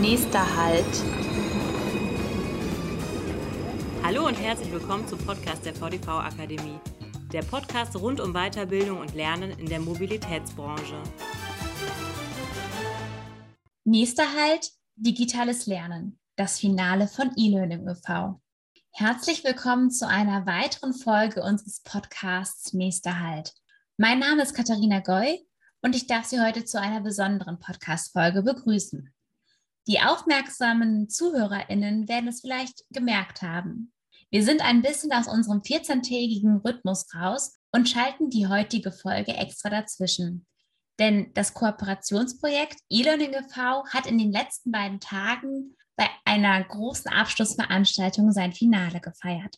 Nächster Halt. Hallo und herzlich willkommen zum Podcast der VDV Akademie. Der Podcast rund um Weiterbildung und Lernen in der Mobilitätsbranche. Nächster Halt, digitales Lernen. Das Finale von eLearning e.V. Herzlich willkommen zu einer weiteren Folge unseres Podcasts Nächster Halt. Mein Name ist Katharina Goy und ich darf Sie heute zu einer besonderen Podcast-Folge begrüßen. Die aufmerksamen ZuhörerInnen werden es vielleicht gemerkt haben. Wir sind ein bisschen aus unserem 14-tägigen Rhythmus raus und schalten die heutige Folge extra dazwischen. Denn das Kooperationsprojekt eLearning e.V. hat in den letzten beiden Tagen bei einer großen Abschlussveranstaltung sein Finale gefeiert.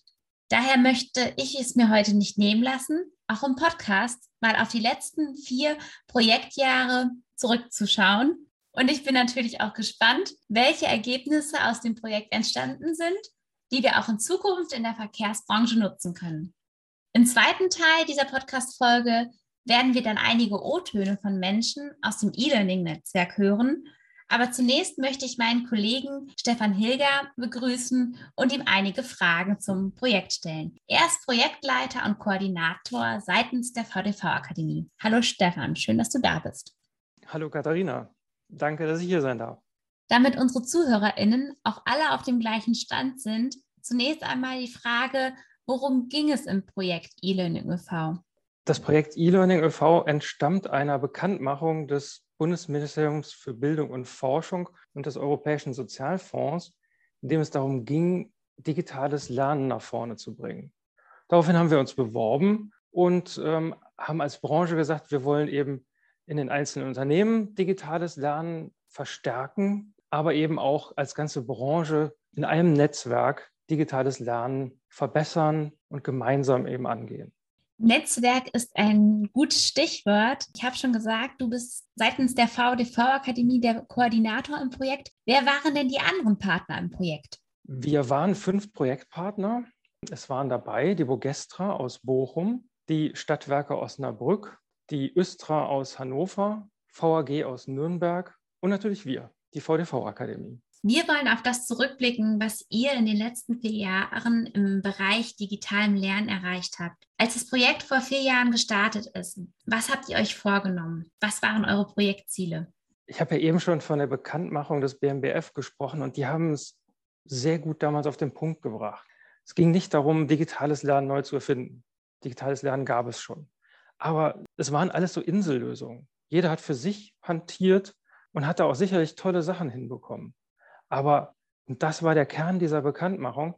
Daher möchte ich es mir heute nicht nehmen lassen, auch im Podcast mal auf die letzten vier Projektjahre zurückzuschauen. Und ich bin natürlich auch gespannt, welche Ergebnisse aus dem Projekt entstanden sind, die wir auch in Zukunft in der Verkehrsbranche nutzen können. Im zweiten Teil dieser Podcast-Folge werden wir dann einige O-Töne von Menschen aus dem E-Learning-Netzwerk hören aber zunächst möchte ich meinen Kollegen Stefan Hilger begrüßen und ihm einige Fragen zum Projekt stellen. Er ist Projektleiter und Koordinator seitens der VDV Akademie. Hallo Stefan, schön, dass du da bist. Hallo Katharina, danke, dass ich hier sein darf. Damit unsere ZuhörerInnen auch alle auf dem gleichen Stand sind, zunächst einmal die Frage, worum ging es im Projekt E-Learning e.V.? Das Projekt E-Learning e.V. entstammt einer Bekanntmachung des Bundesministeriums für Bildung und Forschung und des Europäischen Sozialfonds, in dem es darum ging, digitales Lernen nach vorne zu bringen. Daraufhin haben wir uns beworben und ähm, haben als Branche gesagt, wir wollen eben in den einzelnen Unternehmen digitales Lernen verstärken, aber eben auch als ganze Branche in einem Netzwerk digitales Lernen verbessern und gemeinsam eben angehen. Netzwerk ist ein gutes Stichwort. Ich habe schon gesagt, du bist seitens der VDV-Akademie der Koordinator im Projekt. Wer waren denn die anderen Partner im Projekt? Wir waren fünf Projektpartner. Es waren dabei die Bogestra aus Bochum, die Stadtwerke Osnabrück, die Östra aus Hannover, VAG aus Nürnberg und natürlich wir, die VDV-Akademie. Wir wollen auf das zurückblicken, was ihr in den letzten vier Jahren im Bereich digitalem Lernen erreicht habt. Als das Projekt vor vier Jahren gestartet ist, was habt ihr euch vorgenommen? Was waren eure Projektziele? Ich habe ja eben schon von der Bekanntmachung des BMBF gesprochen und die haben es sehr gut damals auf den Punkt gebracht. Es ging nicht darum, digitales Lernen neu zu erfinden. Digitales Lernen gab es schon. Aber es waren alles so Insellösungen. Jeder hat für sich hantiert und hat da auch sicherlich tolle Sachen hinbekommen. Aber und das war der Kern dieser Bekanntmachung.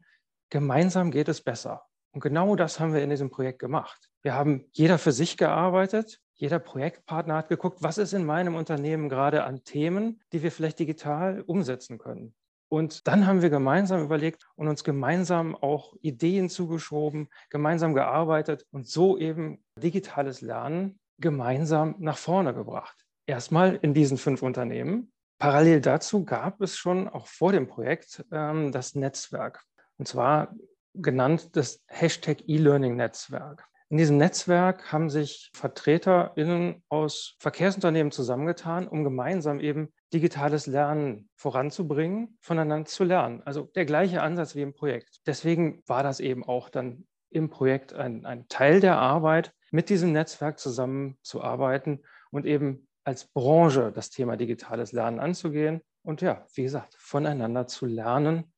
Gemeinsam geht es besser. Und genau das haben wir in diesem Projekt gemacht. Wir haben jeder für sich gearbeitet. Jeder Projektpartner hat geguckt, was ist in meinem Unternehmen gerade an Themen, die wir vielleicht digital umsetzen können. Und dann haben wir gemeinsam überlegt und uns gemeinsam auch Ideen zugeschoben, gemeinsam gearbeitet und so eben digitales Lernen gemeinsam nach vorne gebracht. Erstmal in diesen fünf Unternehmen, Parallel dazu gab es schon auch vor dem Projekt ähm, das Netzwerk. Und zwar genannt das Hashtag E-Learning-Netzwerk. In diesem Netzwerk haben sich VertreterInnen aus Verkehrsunternehmen zusammengetan, um gemeinsam eben digitales Lernen voranzubringen, voneinander zu lernen. Also der gleiche Ansatz wie im Projekt. Deswegen war das eben auch dann im Projekt ein, ein Teil der Arbeit, mit diesem Netzwerk zusammenzuarbeiten und eben als Branche das Thema digitales Lernen anzugehen und ja, wie gesagt, voneinander zu lernen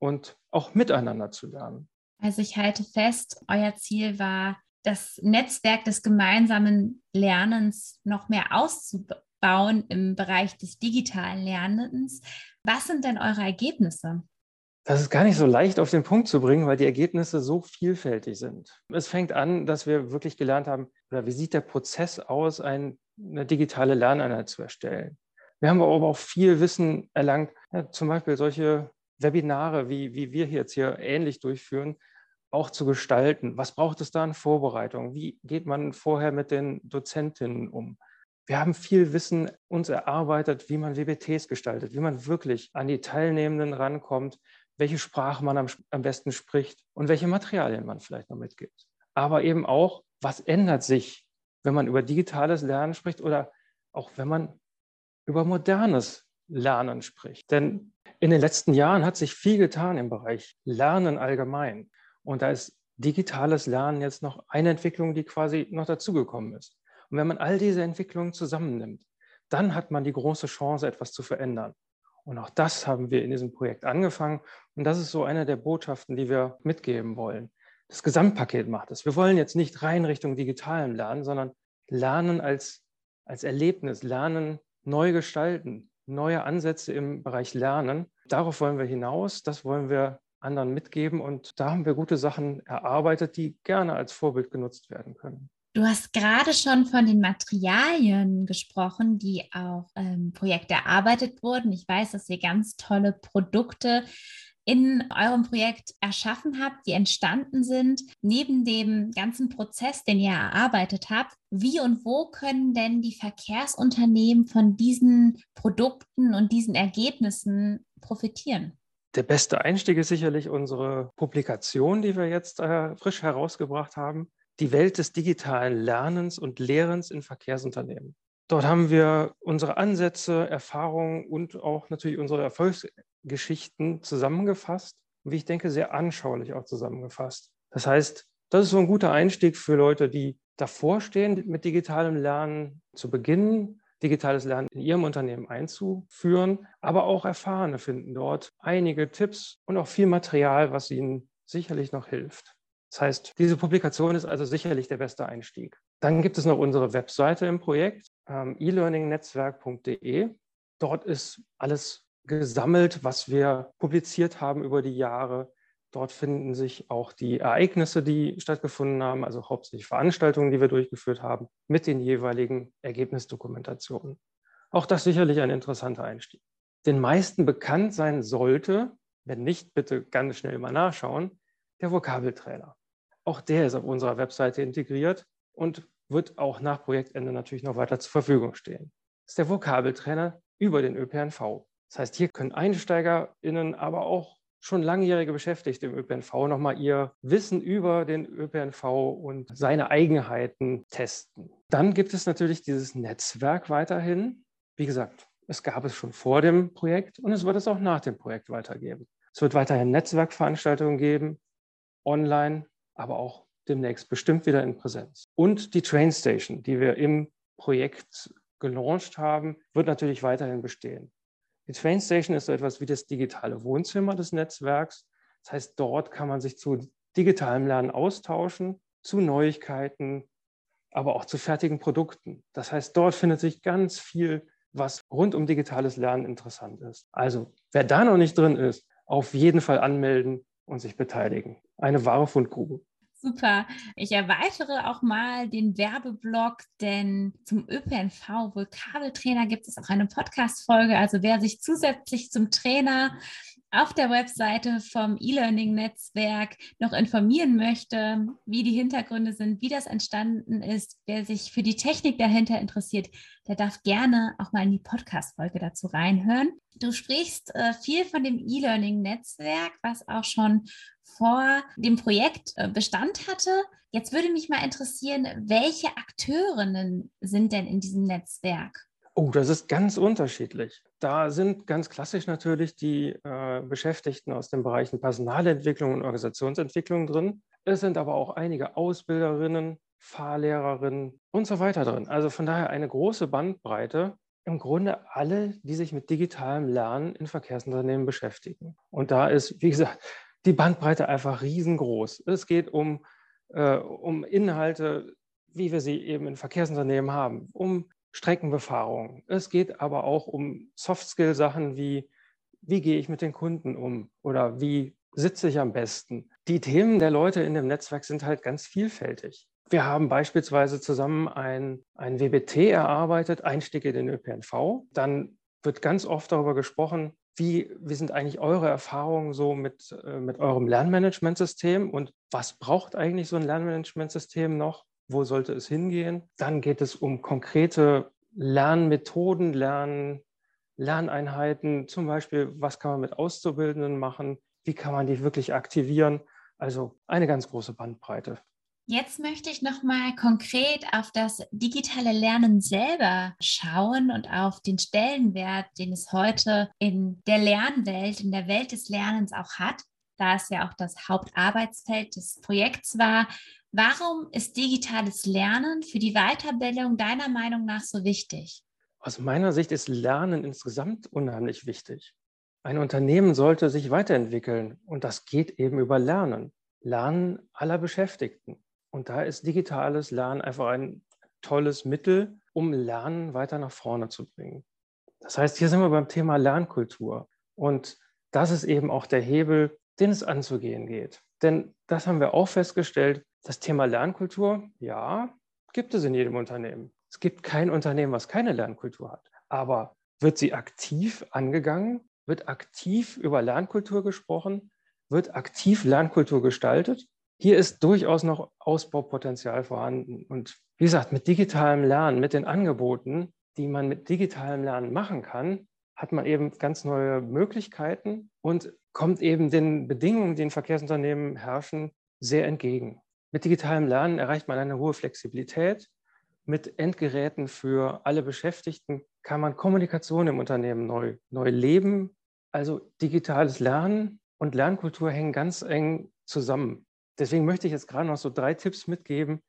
und auch miteinander zu lernen. Also ich halte fest, euer Ziel war, das Netzwerk des gemeinsamen Lernens noch mehr auszubauen im Bereich des digitalen Lernens. Was sind denn eure Ergebnisse? Das ist gar nicht so leicht auf den Punkt zu bringen, weil die Ergebnisse so vielfältig sind. Es fängt an, dass wir wirklich gelernt haben, oder wie sieht der Prozess aus, ein, eine digitale Lerneinheit zu erstellen. Wir haben aber auch viel Wissen erlangt, ja, zum Beispiel solche Webinare, wie, wie wir jetzt hier ähnlich durchführen, auch zu gestalten. Was braucht es da an Vorbereitung? Wie geht man vorher mit den Dozentinnen um? Wir haben viel Wissen uns erarbeitet, wie man WBTs gestaltet, wie man wirklich an die Teilnehmenden rankommt, welche Sprache man am, am besten spricht und welche Materialien man vielleicht noch mitgibt. Aber eben auch, was ändert sich, wenn man über digitales Lernen spricht oder auch wenn man über modernes Lernen spricht. Denn in den letzten Jahren hat sich viel getan im Bereich Lernen allgemein. Und da ist digitales Lernen jetzt noch eine Entwicklung, die quasi noch dazugekommen ist. Und wenn man all diese Entwicklungen zusammennimmt, dann hat man die große Chance, etwas zu verändern. Und auch das haben wir in diesem Projekt angefangen. Und das ist so eine der Botschaften, die wir mitgeben wollen. Das Gesamtpaket macht es. Wir wollen jetzt nicht rein Richtung digitalem Lernen, sondern Lernen als, als Erlebnis, Lernen neu gestalten, neue Ansätze im Bereich Lernen. Darauf wollen wir hinaus, das wollen wir anderen mitgeben und da haben wir gute Sachen erarbeitet, die gerne als Vorbild genutzt werden können. Du hast gerade schon von den Materialien gesprochen, die auch im Projekt erarbeitet wurden. Ich weiß, dass ihr ganz tolle Produkte in eurem Projekt erschaffen habt, die entstanden sind, neben dem ganzen Prozess, den ihr erarbeitet habt, wie und wo können denn die Verkehrsunternehmen von diesen Produkten und diesen Ergebnissen profitieren? Der beste Einstieg ist sicherlich unsere Publikation, die wir jetzt äh, frisch herausgebracht haben. Die Welt des digitalen Lernens und Lehrens in Verkehrsunternehmen. Dort haben wir unsere Ansätze, Erfahrungen und auch natürlich unsere Erfolgsgeschichten zusammengefasst wie ich denke, sehr anschaulich auch zusammengefasst. Das heißt, das ist so ein guter Einstieg für Leute, die davor stehen, mit digitalem Lernen zu beginnen, digitales Lernen in ihrem Unternehmen einzuführen, aber auch Erfahrene finden dort einige Tipps und auch viel Material, was ihnen sicherlich noch hilft. Das heißt, diese Publikation ist also sicherlich der beste Einstieg. Dann gibt es noch unsere Webseite im Projekt, ähm, elearningnetzwerk.de. Dort ist alles gesammelt, was wir publiziert haben über die Jahre. Dort finden sich auch die Ereignisse, die stattgefunden haben, also hauptsächlich Veranstaltungen, die wir durchgeführt haben, mit den jeweiligen Ergebnisdokumentationen. Auch das sicherlich ein interessanter Einstieg. Den meisten bekannt sein sollte, wenn nicht, bitte ganz schnell mal nachschauen, der Vokabeltrainer. Auch der ist auf unserer Webseite integriert und wird auch nach Projektende natürlich noch weiter zur Verfügung stehen. Das ist der Vokabeltrainer über den ÖPNV. Das heißt, hier können EinsteigerInnen, aber auch schon langjährige Beschäftigte im ÖPNV nochmal ihr Wissen über den ÖPNV und seine Eigenheiten testen. Dann gibt es natürlich dieses Netzwerk weiterhin. Wie gesagt, es gab es schon vor dem Projekt und es wird es auch nach dem Projekt weitergeben. Es wird weiterhin Netzwerkveranstaltungen geben, online aber auch demnächst bestimmt wieder in Präsenz. Und die Train Station, die wir im Projekt gelauncht haben, wird natürlich weiterhin bestehen. Die Train Station ist so etwas wie das digitale Wohnzimmer des Netzwerks. Das heißt, dort kann man sich zu digitalem Lernen austauschen, zu Neuigkeiten, aber auch zu fertigen Produkten. Das heißt, dort findet sich ganz viel, was rund um digitales Lernen interessant ist. Also, wer da noch nicht drin ist, auf jeden Fall anmelden und sich beteiligen. Eine wahre Fundgrube. Super. Ich erweitere auch mal den Werbeblock, denn zum ÖPNV Vokabeltrainer gibt es auch eine Podcast-Folge. Also wer sich zusätzlich zum Trainer auf der Webseite vom E-Learning-Netzwerk noch informieren möchte, wie die Hintergründe sind, wie das entstanden ist, wer sich für die Technik dahinter interessiert, der darf gerne auch mal in die Podcast-Folge dazu reinhören. Du sprichst äh, viel von dem E-Learning-Netzwerk, was auch schon vor dem Projekt äh, Bestand hatte. Jetzt würde mich mal interessieren, welche Akteurinnen sind denn in diesem Netzwerk? Oh, das ist ganz unterschiedlich. Da sind ganz klassisch natürlich die äh, Beschäftigten aus den Bereichen Personalentwicklung und Organisationsentwicklung drin. Es sind aber auch einige Ausbilderinnen, Fahrlehrerinnen und so weiter drin. Also von daher eine große Bandbreite. Im Grunde alle, die sich mit digitalem Lernen in Verkehrsunternehmen beschäftigen. Und da ist, wie gesagt, die Bandbreite einfach riesengroß. Es geht um, äh, um Inhalte, wie wir sie eben in Verkehrsunternehmen haben, um Streckenbefahrung. Es geht aber auch um Soft-Skill-Sachen wie, wie gehe ich mit den Kunden um oder wie sitze ich am besten. Die Themen der Leute in dem Netzwerk sind halt ganz vielfältig. Wir haben beispielsweise zusammen ein, ein WBT erarbeitet, Einstieg in den ÖPNV. Dann wird ganz oft darüber gesprochen, wie, wie sind eigentlich eure Erfahrungen so mit, äh, mit eurem Lernmanagementsystem und was braucht eigentlich so ein Lernmanagementsystem noch? wo sollte es hingehen. Dann geht es um konkrete Lernmethoden, Lern, Lerneinheiten, zum Beispiel, was kann man mit Auszubildenden machen, wie kann man die wirklich aktivieren. Also eine ganz große Bandbreite. Jetzt möchte ich noch mal konkret auf das digitale Lernen selber schauen und auf den Stellenwert, den es heute in der Lernwelt, in der Welt des Lernens auch hat, da es ja auch das Hauptarbeitsfeld des Projekts war. Warum ist digitales Lernen für die Weiterbildung deiner Meinung nach so wichtig? Aus meiner Sicht ist Lernen insgesamt unheimlich wichtig. Ein Unternehmen sollte sich weiterentwickeln und das geht eben über Lernen. Lernen aller Beschäftigten. Und da ist digitales Lernen einfach ein tolles Mittel, um Lernen weiter nach vorne zu bringen. Das heißt, hier sind wir beim Thema Lernkultur. Und das ist eben auch der Hebel, den es anzugehen geht. Denn das haben wir auch festgestellt, das Thema Lernkultur, ja, gibt es in jedem Unternehmen. Es gibt kein Unternehmen, was keine Lernkultur hat. Aber wird sie aktiv angegangen? Wird aktiv über Lernkultur gesprochen? Wird aktiv Lernkultur gestaltet? Hier ist durchaus noch Ausbaupotenzial vorhanden. Und wie gesagt, mit digitalem Lernen, mit den Angeboten, die man mit digitalem Lernen machen kann, hat man eben ganz neue Möglichkeiten und kommt eben den Bedingungen, die in Verkehrsunternehmen herrschen, sehr entgegen. Mit digitalem Lernen erreicht man eine hohe Flexibilität. Mit Endgeräten für alle Beschäftigten kann man Kommunikation im Unternehmen neu, neu leben. Also digitales Lernen und Lernkultur hängen ganz eng zusammen deswegen möchte ich jetzt gerade noch so drei Tipps mitgeben.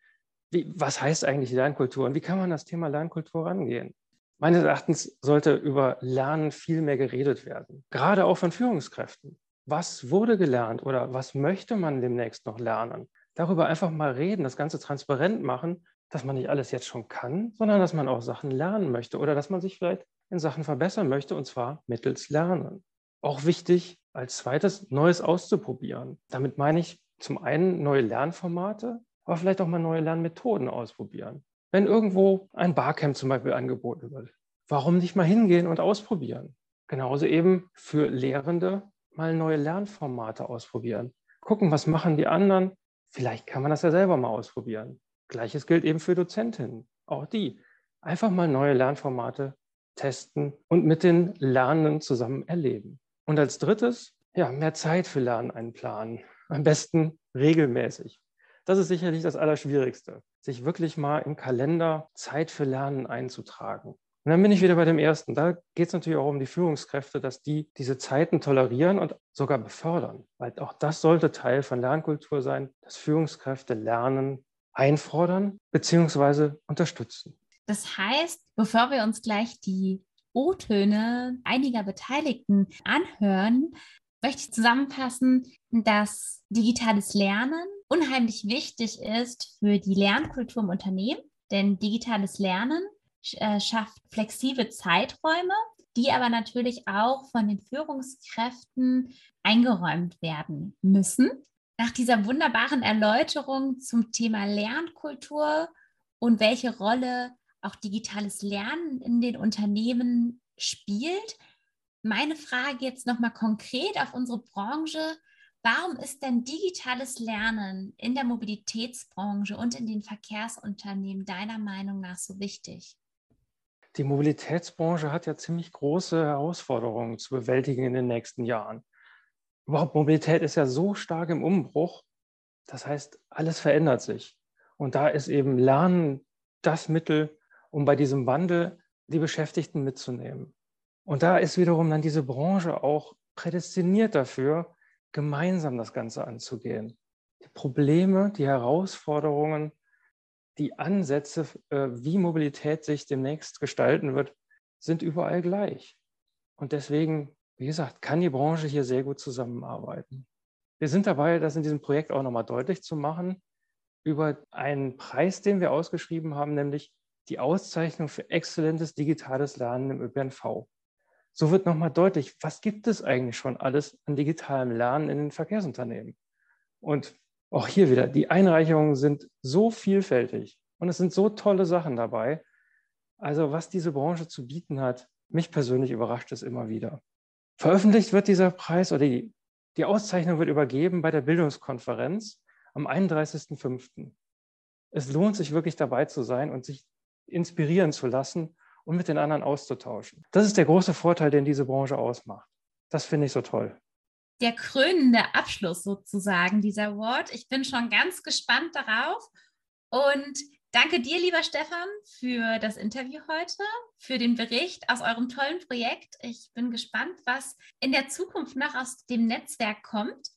Wie, was heißt eigentlich Lernkultur und wie kann man das Thema Lernkultur rangehen? Meines Erachtens sollte über Lernen viel mehr geredet werden, gerade auch von Führungskräften. Was wurde gelernt oder was möchte man demnächst noch lernen? Darüber einfach mal reden, das Ganze transparent machen, dass man nicht alles jetzt schon kann, sondern dass man auch Sachen lernen möchte oder dass man sich vielleicht in Sachen verbessern möchte und zwar mittels Lernen. Auch wichtig, als zweites Neues auszuprobieren. Damit meine ich zum einen neue Lernformate, aber vielleicht auch mal neue Lernmethoden ausprobieren. Wenn irgendwo ein Barcamp zum Beispiel angeboten wird, warum nicht mal hingehen und ausprobieren? Genauso eben für Lehrende mal neue Lernformate ausprobieren. Gucken, was machen die anderen. Vielleicht kann man das ja selber mal ausprobieren. Gleiches gilt eben für Dozentinnen. Auch die. Einfach mal neue Lernformate testen und mit den Lernenden zusammen erleben. Und als drittes, ja, mehr Zeit für Lernen einplanen. Am besten regelmäßig. Das ist sicherlich das Allerschwierigste, sich wirklich mal im Kalender Zeit für Lernen einzutragen. Und dann bin ich wieder bei dem ersten. Da geht es natürlich auch um die Führungskräfte, dass die diese Zeiten tolerieren und sogar befördern. Weil auch das sollte Teil von Lernkultur sein, dass Führungskräfte Lernen einfordern bzw. unterstützen. Das heißt, bevor wir uns gleich die O-Töne einiger Beteiligten anhören, möchte ich zusammenfassen, dass digitales Lernen unheimlich wichtig ist für die Lernkultur im Unternehmen, denn digitales Lernen äh, schafft flexible Zeiträume, die aber natürlich auch von den Führungskräften eingeräumt werden müssen. Nach dieser wunderbaren Erläuterung zum Thema Lernkultur und welche Rolle auch digitales Lernen in den Unternehmen spielt, meine Frage jetzt nochmal konkret auf unsere Branche. Warum ist denn digitales Lernen in der Mobilitätsbranche und in den Verkehrsunternehmen deiner Meinung nach so wichtig? Die Mobilitätsbranche hat ja ziemlich große Herausforderungen zu bewältigen in den nächsten Jahren. Überhaupt Mobilität ist ja so stark im Umbruch. Das heißt, alles verändert sich. Und da ist eben Lernen das Mittel, um bei diesem Wandel die Beschäftigten mitzunehmen. Und da ist wiederum dann diese Branche auch prädestiniert dafür, gemeinsam das Ganze anzugehen. Die Probleme, die Herausforderungen, die Ansätze, äh, wie Mobilität sich demnächst gestalten wird, sind überall gleich. Und deswegen, wie gesagt, kann die Branche hier sehr gut zusammenarbeiten. Wir sind dabei, das in diesem Projekt auch nochmal deutlich zu machen, über einen Preis, den wir ausgeschrieben haben, nämlich die Auszeichnung für exzellentes digitales Lernen im ÖPNV. So wird nochmal deutlich, was gibt es eigentlich schon alles an digitalem Lernen in den Verkehrsunternehmen? Und auch hier wieder, die Einreichungen sind so vielfältig und es sind so tolle Sachen dabei. Also was diese Branche zu bieten hat, mich persönlich überrascht es immer wieder. Veröffentlicht wird dieser Preis oder die, die Auszeichnung wird übergeben bei der Bildungskonferenz am 31.05. Es lohnt sich wirklich dabei zu sein und sich inspirieren zu lassen und mit den anderen auszutauschen. Das ist der große Vorteil, den diese Branche ausmacht. Das finde ich so toll. der krönende Abschluss sozusagen dieser Award. Ich bin schon ganz gespannt darauf und danke dir, lieber Stefan, für das Interview heute, für den Bericht aus eurem tollen Projekt. Ich bin gespannt, was in der Zukunft noch aus dem Netzwerk kommt.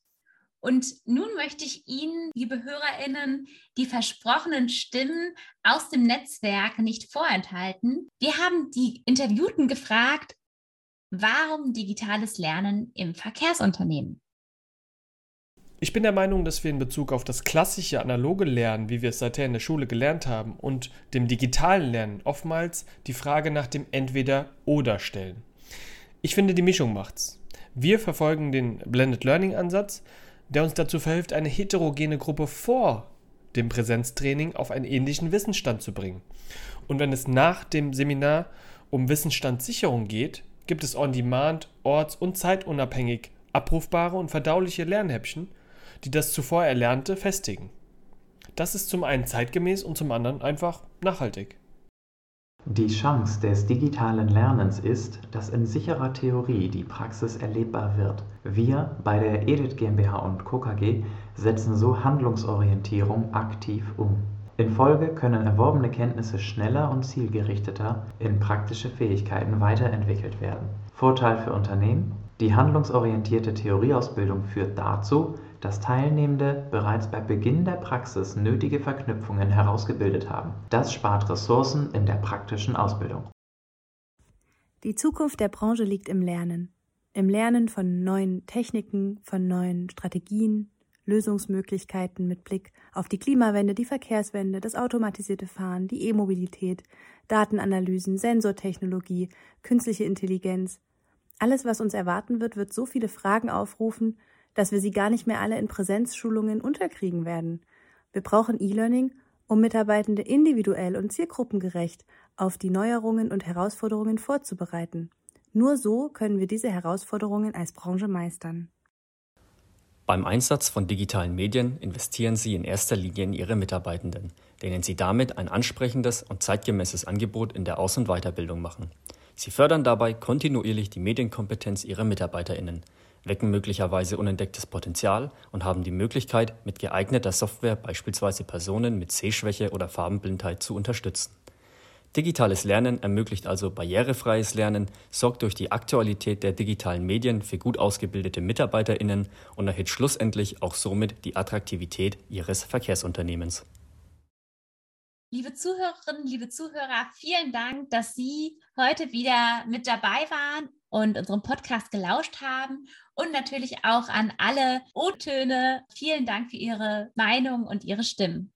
Und nun möchte ich Ihnen, liebe Hörerinnen, die versprochenen Stimmen aus dem Netzwerk nicht vorenthalten. Wir haben die Interviewten gefragt, warum digitales Lernen im Verkehrsunternehmen? Ich bin der Meinung, dass wir in Bezug auf das klassische analoge Lernen, wie wir es seither in der Schule gelernt haben, und dem digitalen Lernen oftmals die Frage nach dem Entweder-Oder stellen. Ich finde, die Mischung macht's. Wir verfolgen den Blended Learning Ansatz, der uns dazu verhilft, eine heterogene Gruppe vor dem Präsenztraining auf einen ähnlichen Wissensstand zu bringen. Und wenn es nach dem Seminar um Wissensstandssicherung geht, gibt es on-demand, orts- und zeitunabhängig abrufbare und verdauliche Lernhäppchen, die das zuvor Erlernte festigen. Das ist zum einen zeitgemäß und zum anderen einfach nachhaltig. Die Chance des digitalen Lernens ist, dass in sicherer Theorie die Praxis erlebbar wird. Wir bei der EDIT GmbH und Co. KG setzen so Handlungsorientierung aktiv um. In Folge können erworbene Kenntnisse schneller und zielgerichteter in praktische Fähigkeiten weiterentwickelt werden. Vorteil für Unternehmen: Die handlungsorientierte Theorieausbildung führt dazu dass Teilnehmende bereits bei Beginn der Praxis nötige Verknüpfungen herausgebildet haben. Das spart Ressourcen in der praktischen Ausbildung. Die Zukunft der Branche liegt im Lernen. Im Lernen von neuen Techniken, von neuen Strategien, Lösungsmöglichkeiten mit Blick auf die Klimawende, die Verkehrswende, das automatisierte Fahren, die E-Mobilität, Datenanalysen, Sensortechnologie, künstliche Intelligenz. Alles, was uns erwarten wird, wird so viele Fragen aufrufen, dass wir sie gar nicht mehr alle in Präsenzschulungen unterkriegen werden. Wir brauchen E-Learning, um Mitarbeitende individuell und zielgruppengerecht auf die Neuerungen und Herausforderungen vorzubereiten. Nur so können wir diese Herausforderungen als Branche meistern. Beim Einsatz von digitalen Medien investieren Sie in erster Linie in Ihre Mitarbeitenden, denen Sie damit ein ansprechendes und zeitgemäßes Angebot in der Aus- und Weiterbildung machen. Sie fördern dabei kontinuierlich die Medienkompetenz Ihrer Mitarbeiterinnen, wecken möglicherweise unentdecktes Potenzial und haben die Möglichkeit, mit geeigneter Software beispielsweise Personen mit Sehschwäche oder Farbenblindheit zu unterstützen. Digitales Lernen ermöglicht also barrierefreies Lernen, sorgt durch die Aktualität der digitalen Medien für gut ausgebildete Mitarbeiterinnen und erhöht schlussendlich auch somit die Attraktivität ihres Verkehrsunternehmens. Liebe Zuhörerinnen, liebe Zuhörer, vielen Dank, dass Sie heute wieder mit dabei waren und unserem Podcast gelauscht haben und natürlich auch an alle O-Töne. Vielen Dank für Ihre Meinung und Ihre Stimmen.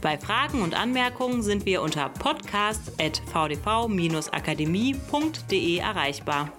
Bei Fragen und Anmerkungen sind wir unter podcast.vdv-akademie.de erreichbar.